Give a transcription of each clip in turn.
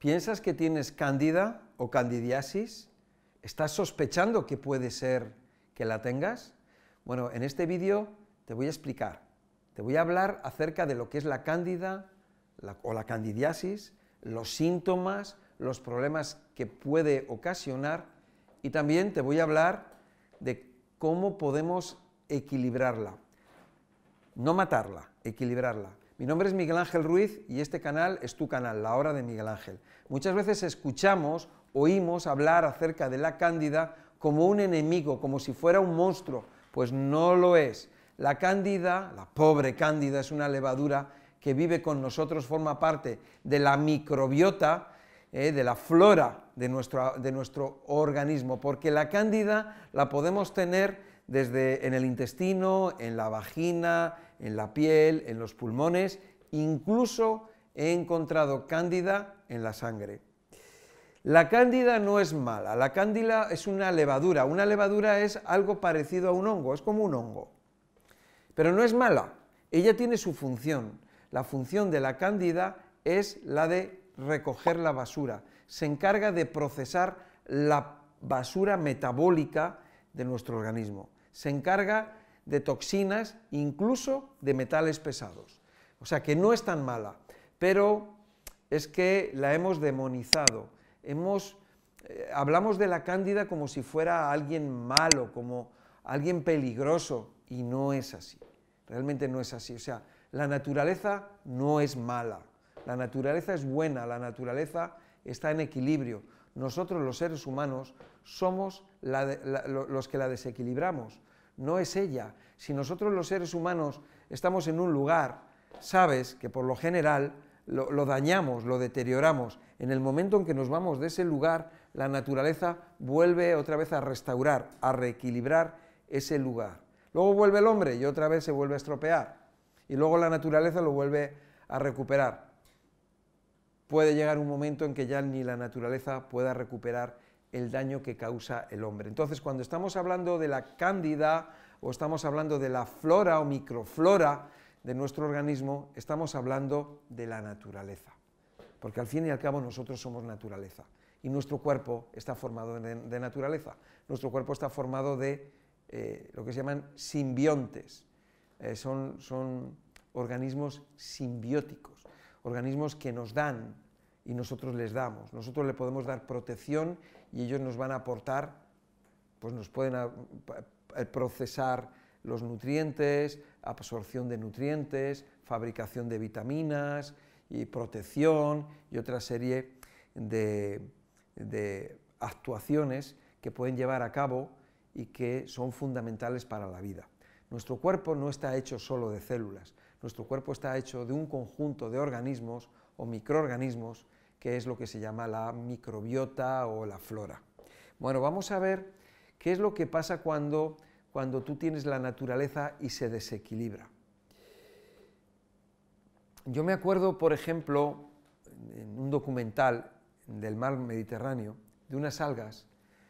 ¿Piensas que tienes cándida o candidiasis? ¿Estás sospechando que puede ser que la tengas? Bueno, en este vídeo te voy a explicar, te voy a hablar acerca de lo que es la cándida o la candidiasis, los síntomas, los problemas que puede ocasionar y también te voy a hablar de cómo podemos equilibrarla. No matarla, equilibrarla. Mi nombre es Miguel Ángel Ruiz y este canal es tu canal, La Hora de Miguel Ángel. Muchas veces escuchamos, oímos hablar acerca de la cándida como un enemigo, como si fuera un monstruo. Pues no lo es. La cándida, la pobre cándida, es una levadura que vive con nosotros, forma parte de la microbiota, eh, de la flora de nuestro, de nuestro organismo, porque la cándida la podemos tener desde en el intestino, en la vagina, en la piel, en los pulmones, incluso he encontrado cándida en la sangre. La cándida no es mala, la cándida es una levadura, una levadura es algo parecido a un hongo, es como un hongo, pero no es mala, ella tiene su función. La función de la cándida es la de recoger la basura, se encarga de procesar la basura metabólica de nuestro organismo, se encarga de toxinas, incluso de metales pesados. O sea que no es tan mala, pero es que la hemos demonizado. Hemos, eh, hablamos de la cándida como si fuera alguien malo, como alguien peligroso, y no es así. Realmente no es así. O sea, la naturaleza no es mala, la naturaleza es buena, la naturaleza está en equilibrio. Nosotros los seres humanos somos los que la desequilibramos no es ella. Si nosotros los seres humanos estamos en un lugar, sabes que por lo general lo, dañamos, lo deterioramos. En el momento en que nos vamos de ese lugar, la naturaleza vuelve otra vez a restaurar, a reequilibrar ese lugar. Luego vuelve el hombre y otra vez se vuelve a estropear. Y luego la naturaleza lo vuelve a recuperar. Puede llegar un momento en que ya ni la naturaleza pueda recuperar el daño que causa el hombre. Entonces, cuando estamos hablando de la cándida o estamos hablando de la flora o microflora de nuestro organismo, estamos hablando de la naturaleza. Porque al fin y al cabo nosotros somos naturaleza. Y nuestro cuerpo está formado de, naturaleza. Nuestro cuerpo está formado de eh, lo que se llaman simbiontes. Eh, son, son organismos simbióticos, organismos que nos dan y nosotros les damos. Nosotros le podemos dar protección y ellos nos van a aportar, pues nos pueden procesar los nutrientes, absorción de nutrientes, fabricación de vitaminas y protección y otra serie de, de actuaciones que pueden llevar a cabo y que son fundamentales para la vida. Nuestro cuerpo no está hecho solo de células, nuestro cuerpo está hecho de un conjunto de organismos o microorganismos que es lo que se llama la microbiota o la flora. Bueno, vamos a ver qué es lo que pasa cuando, cuando tú tienes la naturaleza y se desequilibra. Yo me acuerdo, por ejemplo, en un documental del mar Mediterráneo, de unas algas.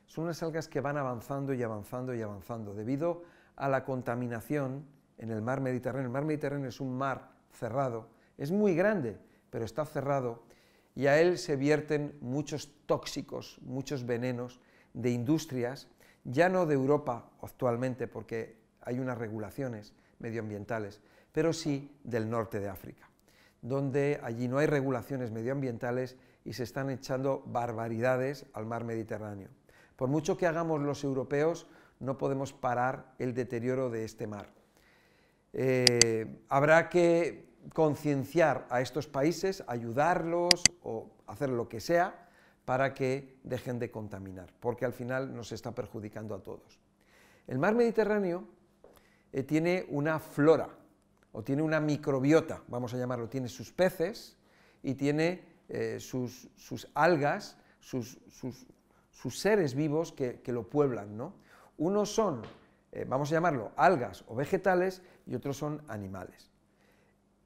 Son unas algas que van avanzando y avanzando y avanzando debido a la contaminación en el mar Mediterráneo. El mar Mediterráneo es un mar cerrado, es muy grande, pero está cerrado y a él se vierten muchos tóxicos, muchos venenos de industrias, ya no de Europa actualmente porque hay unas regulaciones medioambientales, pero sí del norte de África, donde allí no hay regulaciones medioambientales y se están echando barbaridades al mar Mediterráneo. Por mucho que hagamos los europeos, no podemos parar el deterioro de este mar. Eh, habrá que concienciar a estos países, ayudarlos o hacer lo que sea para que dejen de contaminar, porque al final nos está perjudicando a todos. El mar Mediterráneo eh, tiene una flora, o tiene una microbiota, vamos a llamarlo, tiene sus peces y tiene eh, sus, algas, sus, seres vivos que, lo pueblan. ¿no? Unos son, vamos a llamarlo, algas o vegetales y otros son animales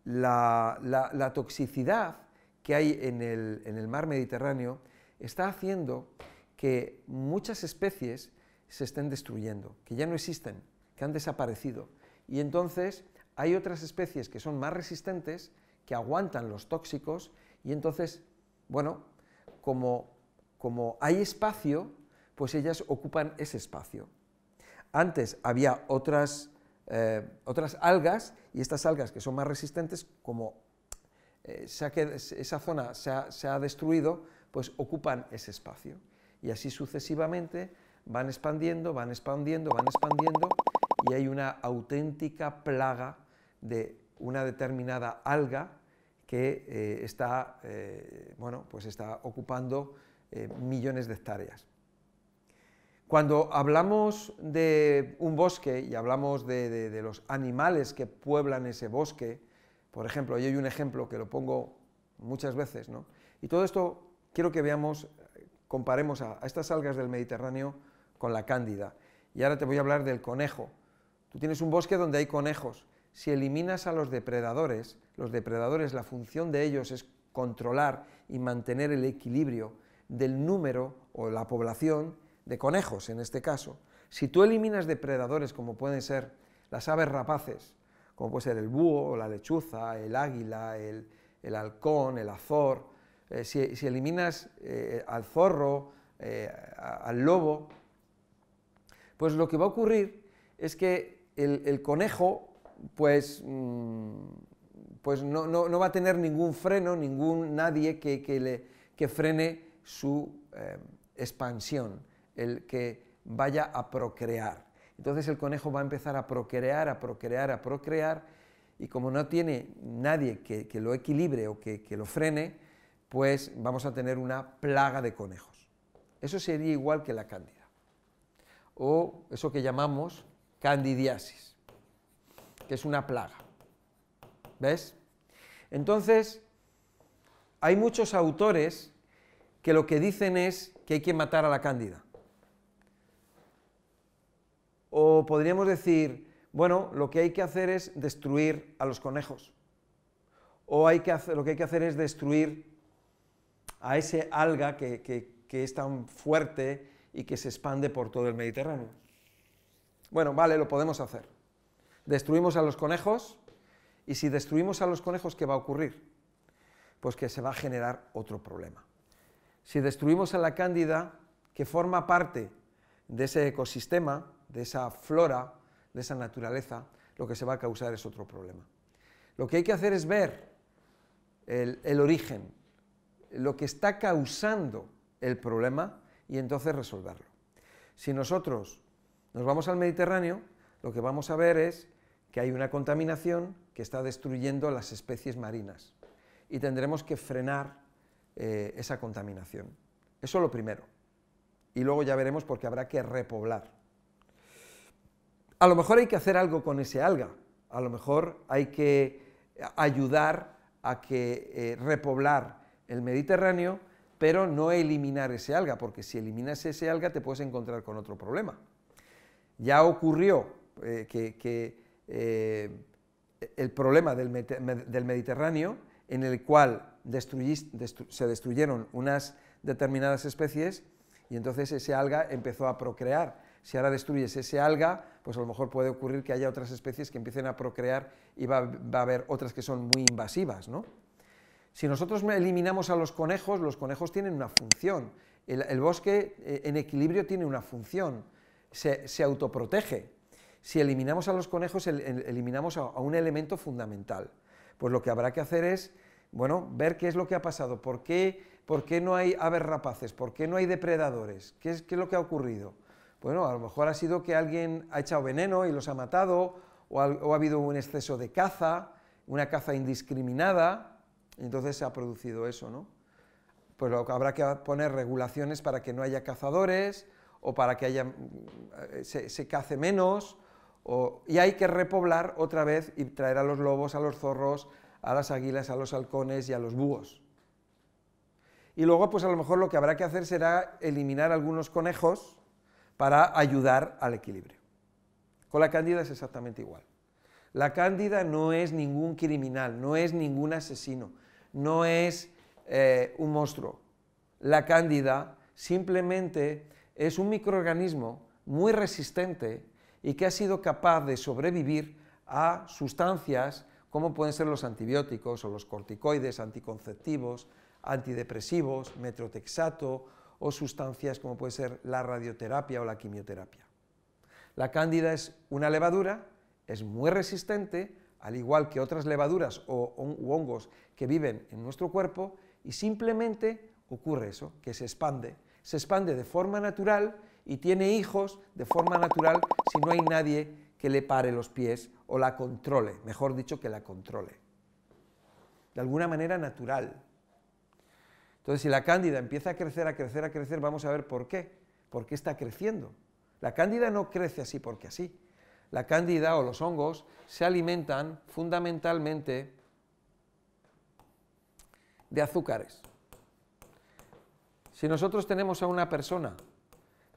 la, toxicidad que hay en el, mar Mediterráneo está haciendo que muchas especies se estén destruyendo, que ya no existen, que han desaparecido. Y entonces hay otras especies que son más resistentes, que aguantan los tóxicos, y entonces, bueno, como, como hay espacio, pues ellas ocupan ese espacio. Antes había otras, eh, otras algas y estas algas que son más resistentes, como eh, esa zona se ha, destruido, pues ocupan ese espacio. Y así sucesivamente van expandiendo, van expandiendo, van expandiendo y hay una auténtica plaga de una determinada alga que eh, está, bueno, pues está ocupando millones de hectáreas. Cuando hablamos de un bosque y hablamos de, los animales que pueblan ese bosque, por ejemplo, y hay un ejemplo que lo pongo muchas veces, ¿no? y todo esto quiero que veamos, comparemos a, estas algas del Mediterráneo con la cándida. Y ahora te voy a hablar del conejo. Tú tienes un bosque donde hay conejos. Si eliminas a los depredadores, los depredadores, la función de ellos es controlar y mantener el equilibrio del número o la población de conejos en este caso, si tú eliminas depredadores como pueden ser las aves rapaces, como puede ser el búho, la lechuza, el águila, el, halcón, el azor, eh, si, eliminas eh, al zorro, eh, al lobo, pues lo que va a ocurrir es que el, conejo pues, mm, pues no, va a tener ningún freno, ningún nadie que, le, que frene su expansión el que vaya a procrear. Entonces el conejo va a empezar a procrear, a procrear, a procrear, y como no tiene nadie que, lo equilibre o que, lo frene, pues vamos a tener una plaga de conejos. Eso sería igual que la cándida, o eso que llamamos candidiasis, que es una plaga. ¿Ves? Entonces, hay muchos autores que lo que dicen es que hay que matar a la cándida. O podríamos decir, bueno, lo que hay que hacer es destruir a los conejos. O hay que hacer, lo que hay que hacer es destruir a ese alga que, es tan fuerte y que se expande por todo el Mediterráneo. Bueno, vale, lo podemos hacer. Destruimos a los conejos y si destruimos a los conejos, ¿qué va a ocurrir? Pues que se va a generar otro problema. Si destruimos a la cándida, que forma parte de ese ecosistema, de esa flora, de esa naturaleza, lo que se va a causar es otro problema. Lo que hay que hacer es ver el, origen, lo que está causando el problema y entonces resolverlo. Si nosotros nos vamos al Mediterráneo, lo que vamos a ver es que hay una contaminación que está destruyendo las especies marinas y tendremos que frenar eh, esa contaminación. Eso es lo primero. Y luego ya veremos porque habrá que repoblar. A lo mejor hay que hacer algo con ese alga, a lo mejor hay que ayudar a que eh, repoblar el Mediterráneo, pero no eliminar ese alga, porque si eliminas ese alga te puedes encontrar con otro problema. Ya ocurrió eh, que, eh, el problema del, Mediterráneo, en el cual se destruyeron unas determinadas especies, y entonces ese alga empezó a procrear si ahora destruyes ese alga, pues a lo mejor puede ocurrir que haya otras especies que empiecen a procrear y va, a haber otras que son muy invasivas. ¿no? Si nosotros eliminamos a los conejos, los conejos tienen una función. El, bosque eh, en equilibrio tiene una función, se, autoprotege. Si eliminamos a los conejos, eliminamos a, un elemento fundamental. Pues lo que habrá que hacer es, bueno, ver qué es lo que ha pasado, por qué, por qué no hay aves rapaces, por qué no hay depredadores, qué es, qué es lo que ha ocurrido. Bueno, a lo mejor ha sido que alguien ha echado veneno y los ha matado, o ha, habido un exceso de caza, una caza indiscriminada, y entonces se ha producido eso, ¿no? Pues habrá que poner regulaciones para que no haya cazadores, o para que haya, eh, se, cace menos, y hay que repoblar otra vez y traer a los lobos, a los zorros, a las águilas, a los halcones y a los búhos. Y luego, pues a lo mejor lo que habrá que hacer será eliminar algunos conejos, para ayudar al equilibrio. Con la cándida es exactamente igual. La cándida no es ningún criminal, no es ningún asesino, no es eh, un monstruo. La cándida simplemente es un microorganismo muy resistente y que ha sido capaz de sobrevivir a sustancias como pueden ser los antibióticos o los corticoides anticonceptivos, antidepresivos, metrotexato o sustancias como puede ser la radioterapia o la quimioterapia. La cándida es una levadura, es muy resistente, al igual que otras levaduras o hongos que viven en nuestro cuerpo, y simplemente ocurre eso, que se expande. Se expande de forma natural y tiene hijos de forma natural si no hay nadie que le pare los pies o la controle, mejor dicho, que la controle. De alguna manera natural. Entonces, si la cándida empieza a crecer, a crecer, a crecer, vamos a ver por qué. ¿Por qué está creciendo? La cándida no crece así porque así. La cándida o los hongos se alimentan fundamentalmente de azúcares. Si nosotros tenemos a una persona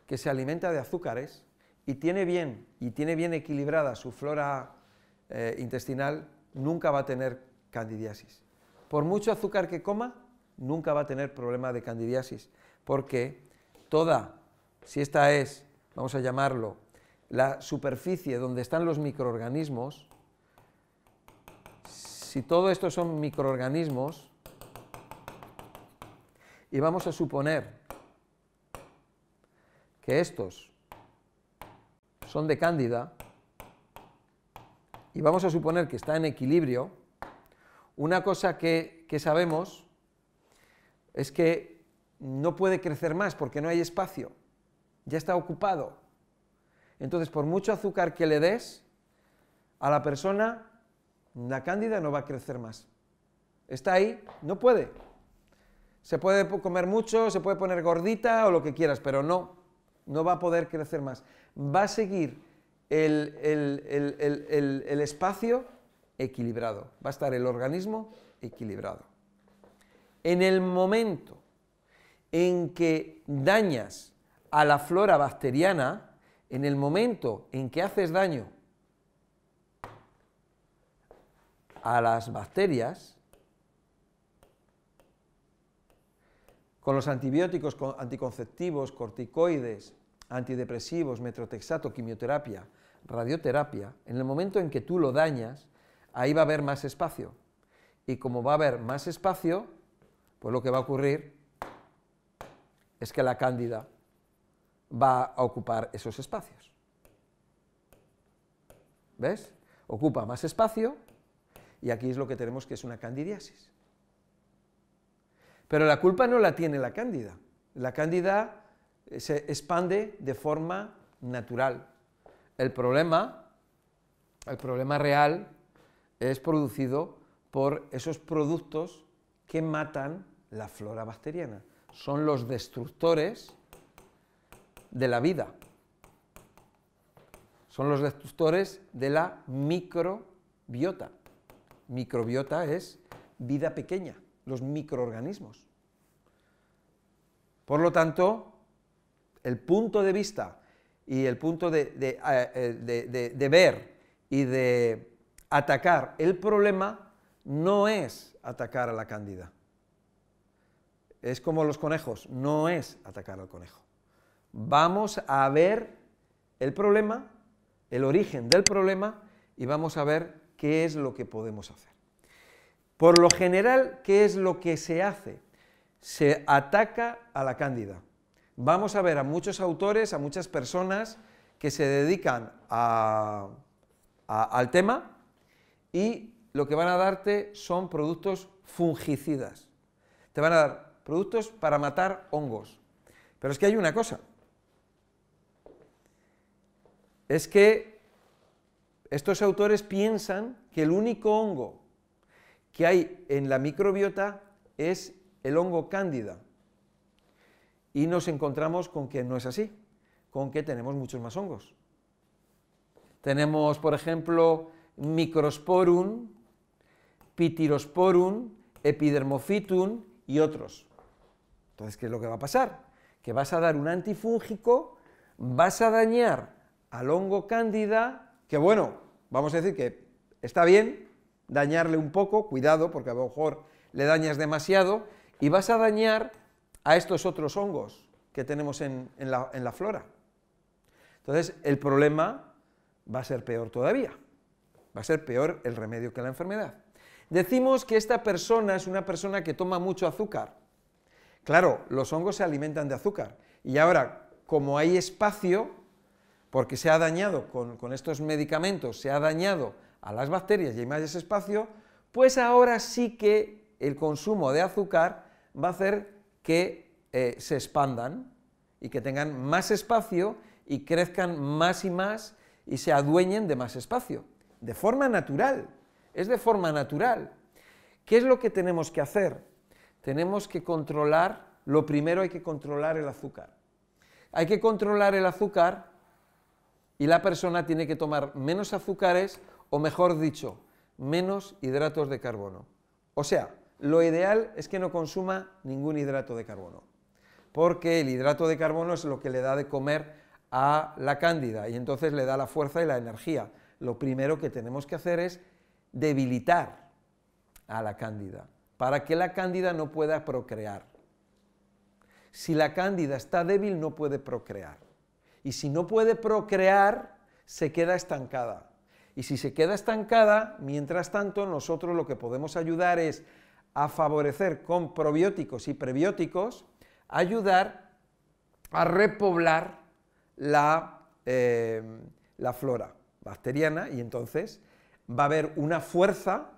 que se alimenta de azúcares y tiene bien, y tiene bien equilibrada su flora eh, intestinal, nunca va a tener candidiasis. Por mucho azúcar que coma, nunca va a tener problema de candidiasis, porque toda, si esta es, vamos a llamarlo, la superficie donde están los microorganismos, si todo esto son microorganismos, y vamos a suponer que estos son de cándida, y vamos a suponer que está en equilibrio, una cosa que, que sabemos es que no puede crecer más porque no hay espacio, ya está ocupado. Entonces, por mucho azúcar que le des a la persona, la cándida no va a crecer más. Está ahí, no puede. Se puede comer mucho, se puede poner gordita o lo que quieras, pero no, no va a poder crecer más. Va a seguir el, espacio equilibrado, va a estar el organismo equilibrado. En el momento en que dañas a la flora bacteriana, en el momento en que haces daño a las bacterias, con los antibióticos anticonceptivos, corticoides, antidepresivos, metrotexato, quimioterapia, radioterapia, en el momento en que tú lo dañas, ahí va a haber más espacio. Y como va a haber más espacio, pues lo que va a ocurrir es que la cándida va a ocupar esos espacios. ¿Ves? Ocupa más espacio y aquí es lo que tenemos que es una candidiasis. Pero la culpa no la tiene la cándida. La cándida eh, se expande de forma natural. El problema, el problema real es producido por esos productos que matan la flora bacteriana. Son los destructores de la vida. Son los destructores de la microbiota. Microbiota es vida pequeña los microorganismos. Por lo tanto, el punto de vista y el punto de, eh, ver y de atacar el problema no es atacar a la cándida. Es como los conejos, no es atacar al conejo. Vamos a ver el problema, el origen del problema y vamos a ver qué es lo que podemos hacer. Por lo general, ¿qué es lo que se hace? Se ataca a la cándida. Vamos a ver a muchos autores, a muchas personas que se dedican al tema y lo que van a darte son productos fungicidas. Te van a dar productos para matar hongos. Pero es que hay una cosa. Es que estos autores piensan que el único hongo que hay en la microbiota es el hongo cándida. Y nos encontramos con que no es así, con que tenemos muchos más hongos. Tenemos, por ejemplo, Microsporum, Pitirosporum, Epidermophytum y otros. Entonces, ¿qué es lo que va a pasar? Que vas a dar un antifúngico, vas a dañar al hongo cándida, que bueno, vamos a decir que está bien, dañarle un poco, cuidado, porque a lo mejor le dañas demasiado, y vas a dañar a estos otros hongos que tenemos en, la, en la flora. Entonces, el problema va a ser peor todavía, va a ser peor el remedio que la enfermedad. Decimos que esta persona es una persona que toma mucho azúcar. Claro, los hongos se alimentan de azúcar. Y ahora, como hay espacio, porque se ha dañado con, estos medicamentos, se ha dañado a las bacterias y hay más espacio, pues ahora sí que el consumo de azúcar va a hacer que eh, se expandan y que tengan más espacio y crezcan más y más y se adueñen de más espacio, de forma natural, es de forma natural. ¿Qué es lo que tenemos que hacer? Tenemos que controlar, lo primero hay que controlar el azúcar. Hay que controlar el azúcar y la persona tiene que tomar menos azúcares o mejor dicho, menos hidratos de carbono. O sea, lo ideal es que no consuma ningún hidrato de carbono, porque el hidrato de carbono es lo que le da de comer a la cándida y entonces le da la fuerza y la energía. Lo primero que tenemos que hacer es debilitar a la cándida para que la cándida no pueda procrear. Si la cándida está débil no puede procrear y si no puede procrear se queda estancada. Y si se queda estancada, mientras tanto nosotros lo que podemos ayudar es a favorecer con probióticos y prebióticos, ayudar a repoblar la, eh, la flora bacteriana y entonces va a haber una fuerza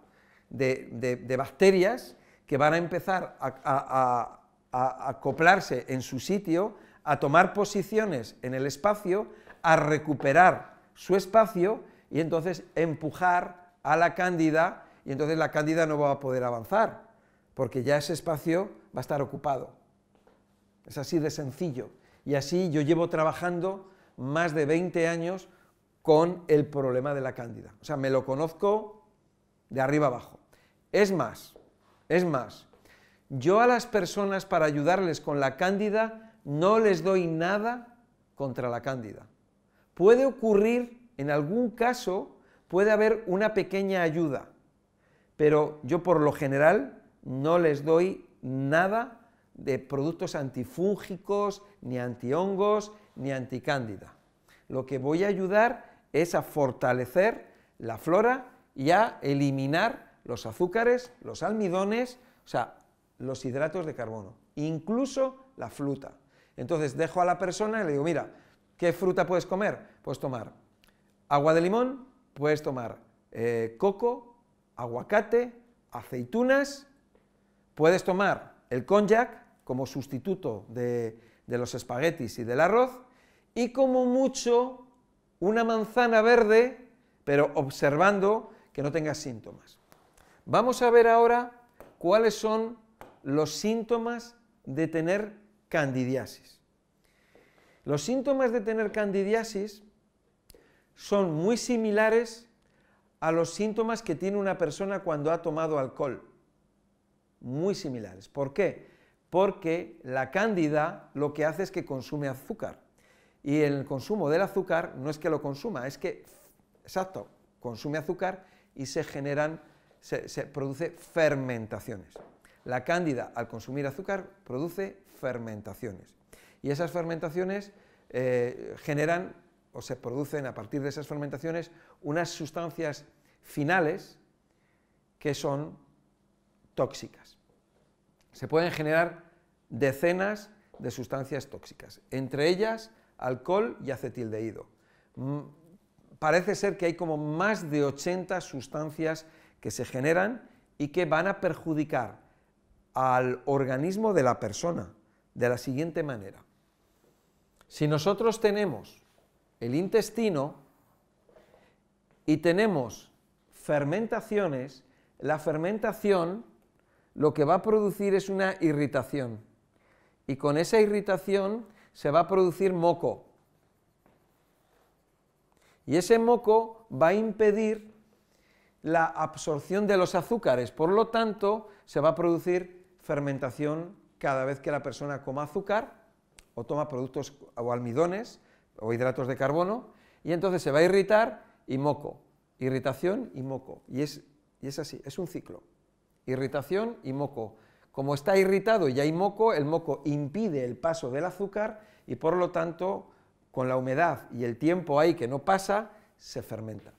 de, bacterias que van a empezar a, acoplarse en su sitio, a tomar posiciones en el espacio, a recuperar su espacio y entonces empujar a la cándida y entonces la cándida no va a poder avanzar porque ya ese espacio va a estar ocupado. Es así de sencillo. Y así yo llevo trabajando más de 20 años con el problema de la cándida. O sea, me lo conozco de arriba abajo. Es más, es más, yo a las personas para ayudarles con la cándida no les doy nada contra la cándida. Puede ocurrir, en algún caso, puede haber una pequeña ayuda, pero yo por lo general no les doy nada de productos antifúngicos, ni antihongos, ni anticándida. Lo que voy a ayudar es a fortalecer la flora y a eliminar los azúcares, los almidones, o sea, los hidratos de carbono, incluso la fruta. Entonces dejo a la persona y le digo, mira, ¿qué fruta puedes comer? Puedes tomar agua de limón, puedes tomar eh, coco, aguacate, aceitunas, puedes tomar el konjac, como sustituto de, los espaguetis y del arroz, y como mucho una manzana verde, pero observando que no tenga síntomas. Vamos a ver ahora cuáles son los síntomas de tener candidiasis. Los síntomas de tener candidiasis son muy similares a los síntomas que tiene una persona cuando ha tomado alcohol. Muy similares. ¿Por qué? porque la cándida lo que hace es que consume azúcar. Y el consumo del azúcar no es que lo consuma, es que, exacto, consume azúcar y se generan, se, produce fermentaciones. La cándida, al consumir azúcar, produce fermentaciones. Y esas fermentaciones eh, generan, o se producen a partir de esas fermentaciones, unas sustancias finales que son tóxicas se pueden generar decenas de sustancias tóxicas, entre ellas alcohol y acetildehído. Mm, parece ser que hay como más de 80 sustancias que se generan y que van a perjudicar al organismo de la persona de la siguiente manera. Si nosotros tenemos el intestino y tenemos fermentaciones, la fermentación lo que va a producir es una irritación. Y con esa irritación se va a producir moco. Y ese moco va a impedir la absorción de los azúcares. Por lo tanto, se va a producir fermentación cada vez que la persona coma azúcar o toma productos o almidones o hidratos de carbono. Y entonces se va a irritar y moco. Irritación y moco. Y es, y es así, es un ciclo irritación y moco. Como está irritado y hay moco, el moco impide el paso del azúcar y por lo tanto, con la humedad y el tiempo ahí que no pasa, se fermenta.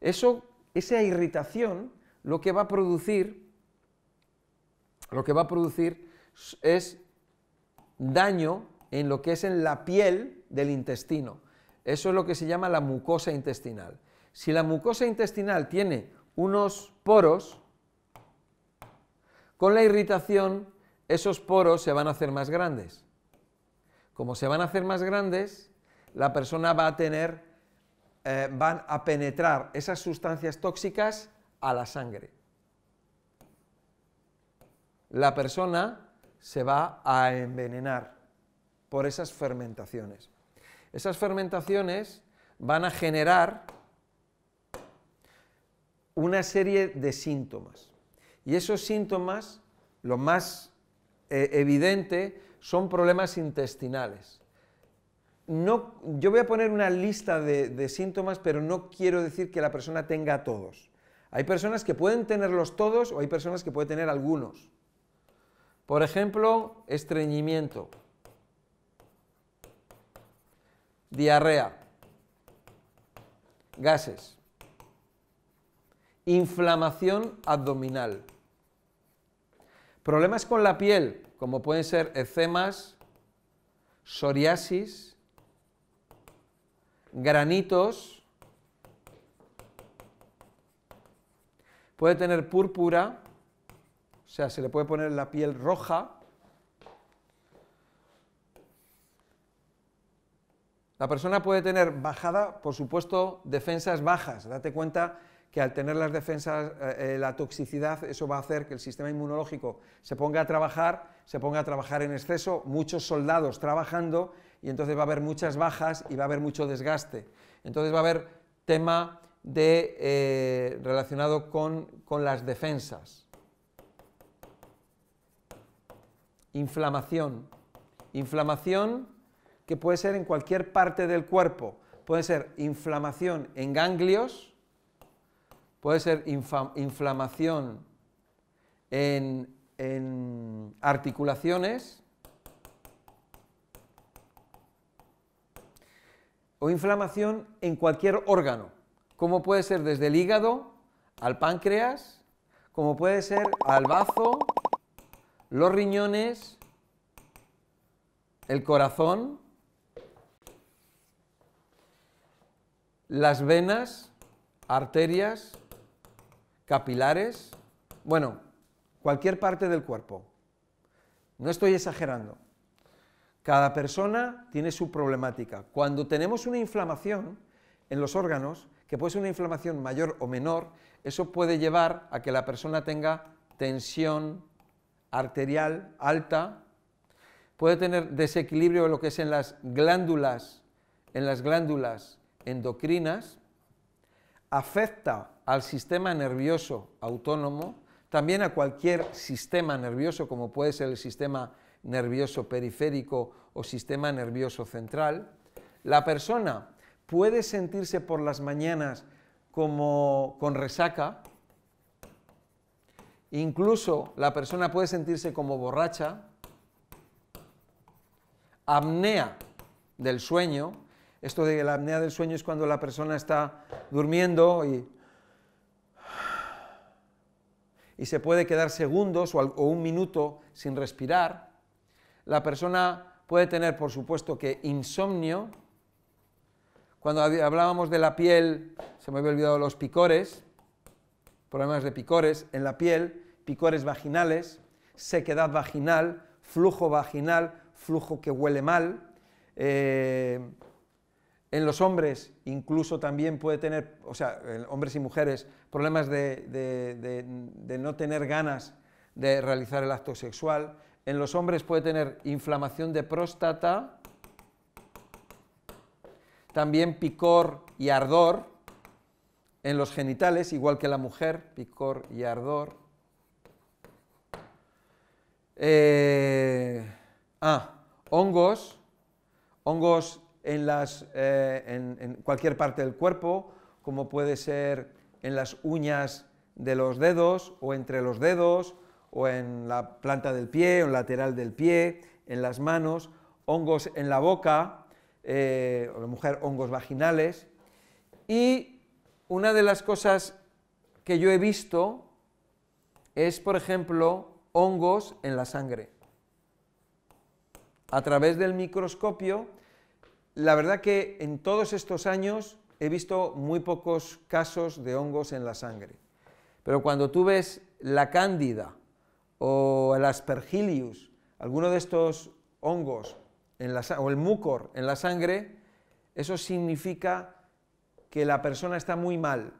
Eso, esa irritación lo que va a producir, lo que va a producir es daño en lo que es en la piel del intestino. Eso es lo que se llama la mucosa intestinal. Si la mucosa intestinal tiene unos poros, con la irritación esos poros se van a hacer más grandes. Como se van a hacer más grandes, la persona va a tener, eh, van a penetrar esas sustancias tóxicas a la sangre. La persona se va a envenenar por esas fermentaciones. Esas fermentaciones van a generar una serie de síntomas. Y esos síntomas, lo más eh, evidente, son problemas intestinales. No, yo voy a poner una lista de, de síntomas, pero no quiero decir que la persona tenga todos. Hay personas que pueden tenerlos todos o hay personas que pueden tener algunos. Por ejemplo, estreñimiento, diarrea, gases, inflamación abdominal, problemas con la piel, como pueden ser eczemas, psoriasis, granitos, puede tener púrpura, o sea, se le puede poner la piel roja, La persona puede tener bajada, por supuesto, defensas bajas. Date cuenta que al tener las defensas, eh, eh, la toxicidad, eso va a hacer que el sistema inmunológico se ponga a trabajar, se ponga a trabajar en exceso, muchos soldados trabajando y entonces va a haber muchas bajas y va a haber mucho desgaste. Entonces va a haber tema de, eh, relacionado con, con las defensas. Inflamación. Inflamación que puede ser en cualquier parte del cuerpo. Puede ser inflamación en ganglios, puede ser inflamación en, articulaciones o inflamación en cualquier órgano, como puede ser desde el hígado al páncreas, como puede ser al bazo, los riñones, el corazón, las venas, arterias, capilares, bueno, cualquier parte del cuerpo. No estoy exagerando. Cada persona tiene su problemática. Cuando tenemos una inflamación en los órganos, que puede ser una inflamación mayor o menor, eso puede llevar a que la persona tenga tensión arterial alta, puede tener desequilibrio en lo que es en las glándulas, en las glándulas endocrinas, afecta al sistema nervioso autónomo, también a cualquier sistema nervioso, como puede ser el sistema nervioso periférico o sistema nervioso central. La persona puede sentirse por las mañanas como con resaca, incluso la persona puede sentirse como borracha, apnea del sueño, esto de la apnea del sueño es cuando la persona está durmiendo y, y se puede quedar segundos o, un minuto sin respirar. La persona puede tener, por supuesto, que insomnio. Cuando hablábamos de la piel, se me había olvidado los picores, problemas de picores en la piel, picores vaginales, sequedad vaginal, flujo vaginal, flujo que huele mal, eh, en los hombres incluso también puede tener, o sea, hombres y mujeres, problemas de, no tener ganas de realizar el acto sexual. En los hombres puede tener inflamación de próstata, también picor y ardor en los genitales, igual que la mujer, picor y ardor. Eh, ah, hongos, hongos en, las, eh, en, cualquier parte del cuerpo, como puede ser en las uñas de los dedos o entre los dedos o en la planta del pie o en lateral del pie, en las manos, hongos en la boca, eh, o la mujer hongos vaginales. Y una de las cosas que yo he visto es, por ejemplo, hongos en la sangre. A través del microscopio, la verdad que en todos estos años he visto muy pocos casos de hongos en la sangre. Pero cuando tú ves la cándida o el aspergillus, alguno de estos hongos o el mucor en la sangre, eso significa que la persona está muy mal.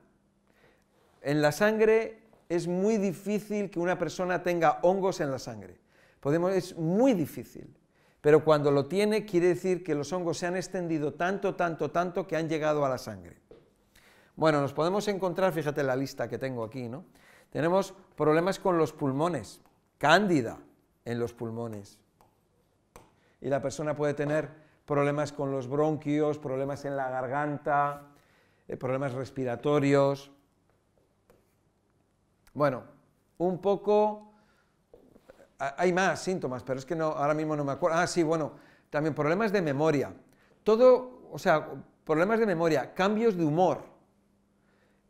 En la sangre es muy difícil que una persona tenga hongos en la sangre. Podemos, es muy difícil. Pero cuando lo tiene, quiere decir que los hongos se han extendido tanto, tanto, tanto que han llegado a la sangre. Bueno, nos podemos encontrar, fíjate la lista que tengo aquí, ¿no? Tenemos problemas con los pulmones, cándida en los pulmones. Y la persona puede tener problemas con los bronquios, problemas en la garganta, eh, problemas respiratorios. Bueno, un poco... Hay más síntomas, pero es que no, ahora mismo no me acuerdo. Ah, sí, bueno, también problemas de memoria. Todo, o sea, problemas de memoria, cambios de humor.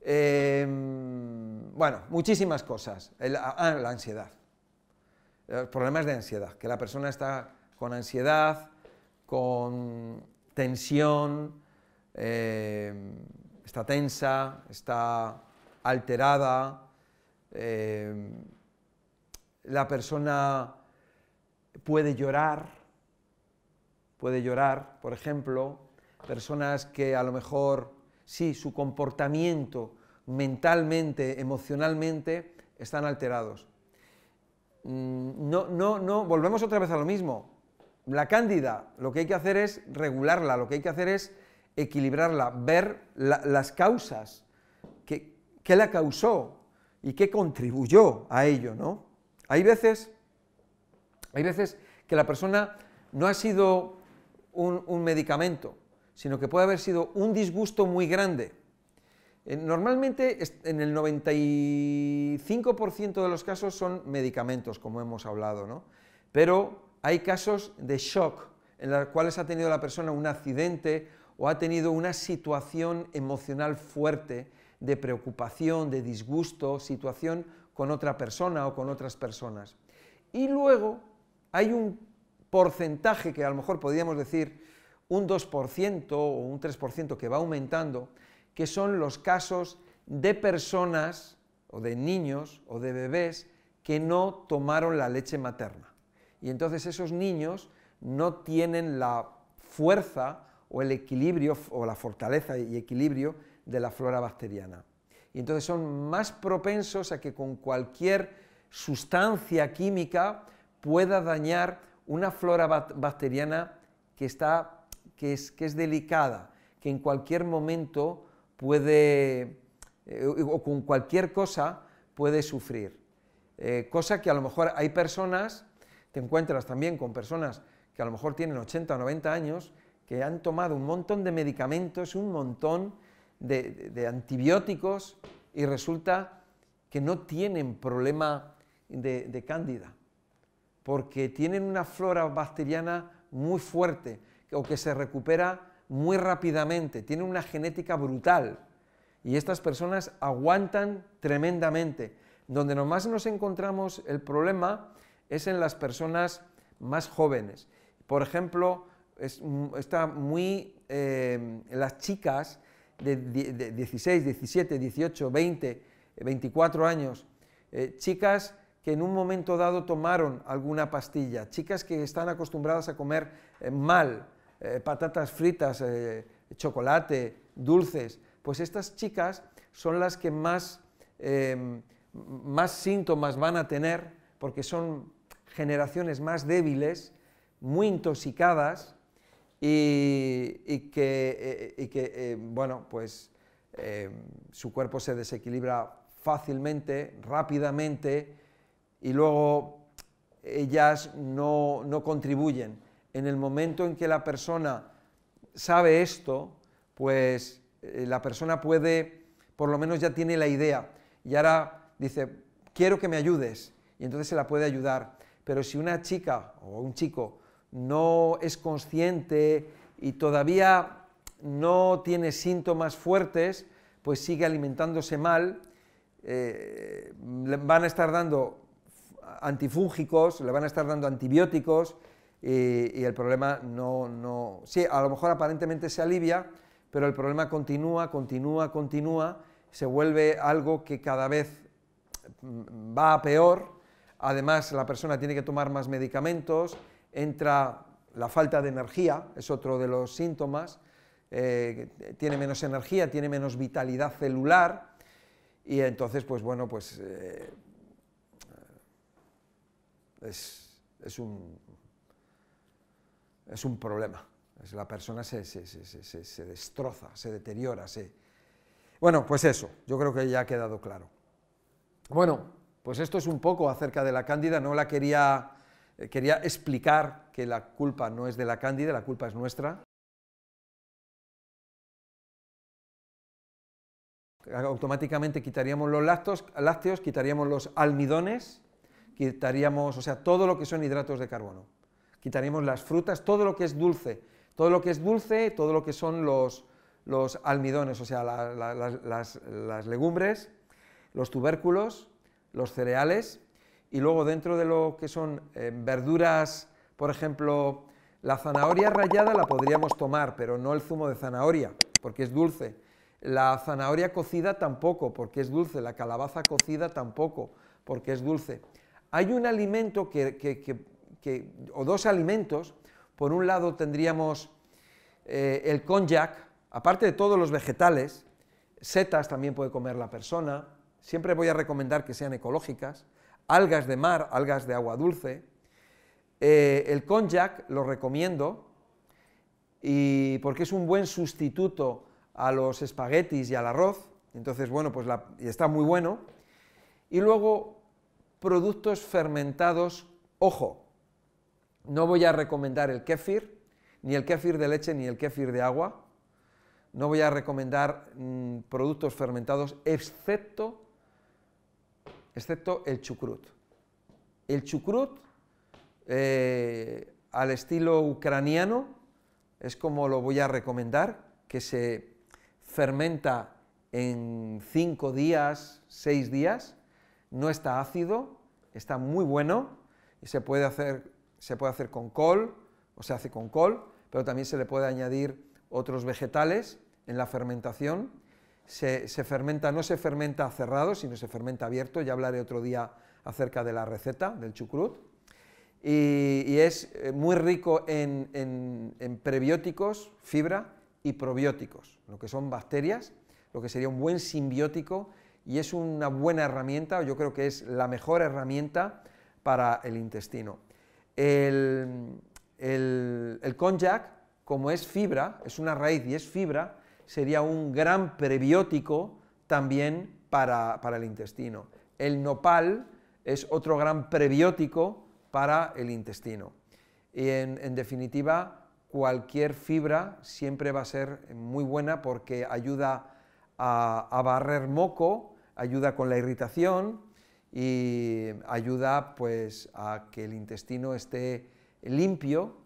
Em, bueno, muchísimas cosas. ah, la ansiedad. Eh, problemas de ansiedad, que la persona está con ansiedad, con tensión, em, está tensa, está alterada, em, la persona puede llorar, puede llorar, por ejemplo, personas que a lo mejor, sí, su comportamiento mentalmente, emocionalmente, están alterados. Mm, no, no, no, volvemos otra vez a lo mismo. La cándida, lo que hay que hacer es regularla, lo que hay que hacer es equilibrarla, ver las causas, qué la causó y qué contribuyó a ello, ¿no? Hay veces, hay veces que la persona no ha sido un, medicamento, sino que puede haber sido un disgusto muy grande. Eh, normalmente en el 95% de los casos son medicamentos, como hemos hablado, ¿no? pero hay casos de shock en los cuales ha tenido la persona un accidente o ha tenido una situación emocional fuerte de preocupación, de disgusto, situación con otra persona o con otras personas. Y luego hay un porcentaje que a lo mejor podríamos decir un 2% o un 3% que va aumentando, que son los casos de personas o de niños o de bebés que no tomaron la leche materna. Y entonces esos niños no tienen la fuerza o el equilibrio o la fortaleza y equilibrio de la flora bacteriana y entonces son más propensos a que con cualquier sustancia química pueda dañar una flora bacteriana que, está, que, es, que es delicada, que en cualquier momento puede, eh, o con cualquier cosa puede sufrir. Eh, cosa que a lo mejor hay personas, te encuentras también con personas que a lo mejor tienen 80 o 90 años, que han tomado un montón de medicamentos, un montón de, antibióticos y resulta que no tienen problema de, cándida, porque tienen una flora bacteriana muy fuerte o que se recupera muy rápidamente, tienen una genética brutal y estas personas aguantan tremendamente. Donde nomás nos encontramos el problema es en las personas más jóvenes. Por ejemplo, está muy eh, las chicas de, 16, 17, 18, 20, 24 años, eh, chicas que en un momento dado tomaron alguna pastilla, chicas que están acostumbradas a comer eh, mal, eh, patatas fritas, chocolate, dulces, pues estas chicas son las que más, em, más síntomas van a tener porque son generaciones más débiles, muy intoxicadas, y, que, eh, eh, bueno, pues eh, su cuerpo se desequilibra fácilmente, rápidamente, y luego ellas no, no contribuyen. En el momento en que la persona sabe esto, pues la persona puede, por lo menos ya tiene la idea, y ahora dice, quiero que me ayudes, y entonces se la puede ayudar. Pero si una chica o un chico no es consciente y todavía no tiene síntomas fuertes, pues sigue alimentándose mal, eh, le van a estar dando antifúngicos, le van a estar dando antibióticos y, el problema no, no... Sí, a lo mejor aparentemente se alivia, pero el problema continúa, continúa, continúa, se vuelve algo que cada vez mm, va a peor, además la persona tiene que tomar más medicamentos, entra la falta de energía, es otro de los síntomas, eh, tiene menos energía, tiene menos vitalidad celular, y entonces, pues bueno, pues eh, es, un, es un problema. la persona se, se, destroza, se deteriora. Se... Bueno, pues eso, yo creo que ya ha quedado claro. Bueno, pues esto es un poco acerca de la cándida, no la quería, quería explicar que la culpa no es de la cándida, la culpa es nuestra. automáticamente quitaríamos los lácteos, lácteos, quitaríamos los almidones, quitaríamos, o sea, todo lo que son hidratos de carbono. Quitaríamos las frutas, todo lo que es dulce, todo lo que es dulce, todo lo que son los, los almidones, o sea, las, legumbres, los tubérculos, los cereales, y luego dentro de lo que son eh, verduras, por ejemplo, la zanahoria rallada la podríamos tomar, pero no el zumo de zanahoria, porque es dulce la zanahoria cocida tampoco, porque es dulce. La calabaza cocida tampoco, porque es dulce. Hay un alimento que, o dos alimentos. Por un lado tendríamos eh, el konjac, aparte de todos los vegetales, setas también puede comer la persona. Siempre voy a recomendar que sean ecológicas. Algas de mar, algas de agua dulce. Eh, el konjac lo recomiendo y porque es un buen sustituto a los espaguetis y al arroz, entonces, bueno, pues está muy bueno. Y luego, productos fermentados, ojo, no voy a recomendar el kéfir, ni el kéfir de leche, ni el kéfir de agua, no voy a recomendar mm, productos fermentados, excepto, excepto el chucrut. El chucrut, eh, al estilo ucraniano, es como lo voy a recomendar, que se fermenta en cinco días, seis días, no está ácido, está muy bueno y se puede hacer, se puede hacer con col, o se hace con col, pero también se le puede añadir otros vegetales en la fermentación. Se, fermenta, no se fermenta cerrado, sino se fermenta abierto, ya hablaré otro día acerca de la receta del chucrut. Y, es eh, muy rico en prebióticos, fibra, y probióticos, lo que son bacterias, lo que sería un buen simbiótico y es una buena herramienta, yo creo que es la mejor herramienta para el intestino. El, el, el como es fibra, es una raíz y es fibra, sería un gran prebiótico también para, el intestino. El nopal es otro gran prebiótico para el intestino. Y en, en definitiva, cualquier fibra siempre va a ser muy buena porque ayuda a, barrer moco, ayuda con la irritación y ayuda pues a que el intestino esté limpio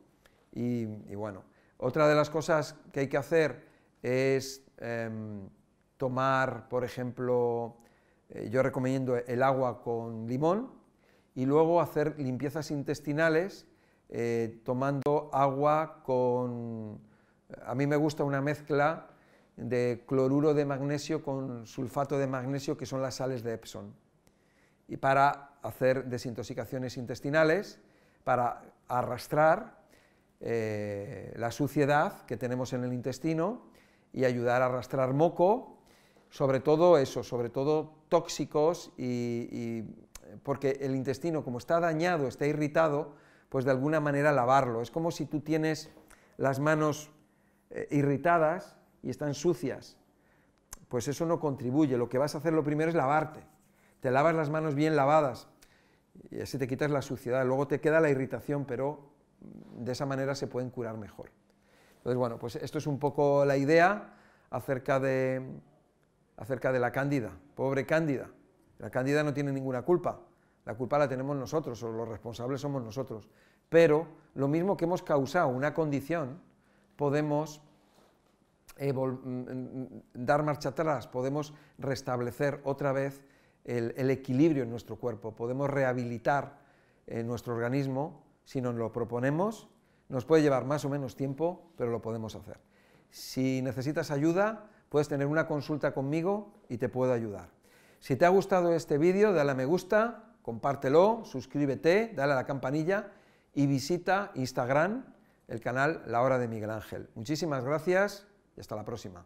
y, bueno, otra de las cosas que hay que hacer es em, tomar, por ejemplo, eh, yo recomiendo el agua con limón y luego hacer limpiezas intestinales eh, tomando agua con... A mí me gusta una mezcla de cloruro de magnesio con sulfato de magnesio, que son las sales de Epsom. Y para hacer desintoxicaciones intestinales, para arrastrar eh, la suciedad que tenemos en el intestino y ayudar a arrastrar moco, sobre todo eso, sobre todo tóxicos, y porque el intestino, como está dañado, está irritado, pues de alguna manera lavarlo. Es como si tú tienes las manos eh, irritadas y están sucias. Pues eso no contribuye. Lo que vas a hacer lo primero es lavarte. Te lavas las manos bien lavadas y así te quitas la suciedad. Luego te queda la irritación, pero de esa manera se pueden curar mejor. Entonces, bueno, pues esto es un poco la idea acerca de, acerca de la cándida. Pobre cándida. La cándida no tiene ninguna culpa. La culpa la tenemos nosotros, o los responsables somos nosotros. Pero lo mismo que hemos causado una condición, podemos mm, mm, dar marcha atrás, podemos restablecer otra vez el, equilibrio en nuestro cuerpo, podemos rehabilitar eh, nuestro organismo si nos lo proponemos. Nos puede llevar más o menos tiempo, pero lo podemos hacer. Si necesitas ayuda, puedes tener una consulta conmigo y te puedo ayudar. Si te ha gustado este vídeo, dale a me gusta, compártelo, suscríbete, dale a la campanilla y visita Instagram, el canal La Hora de Miguel Ángel. Muchísimas gracias y hasta la próxima.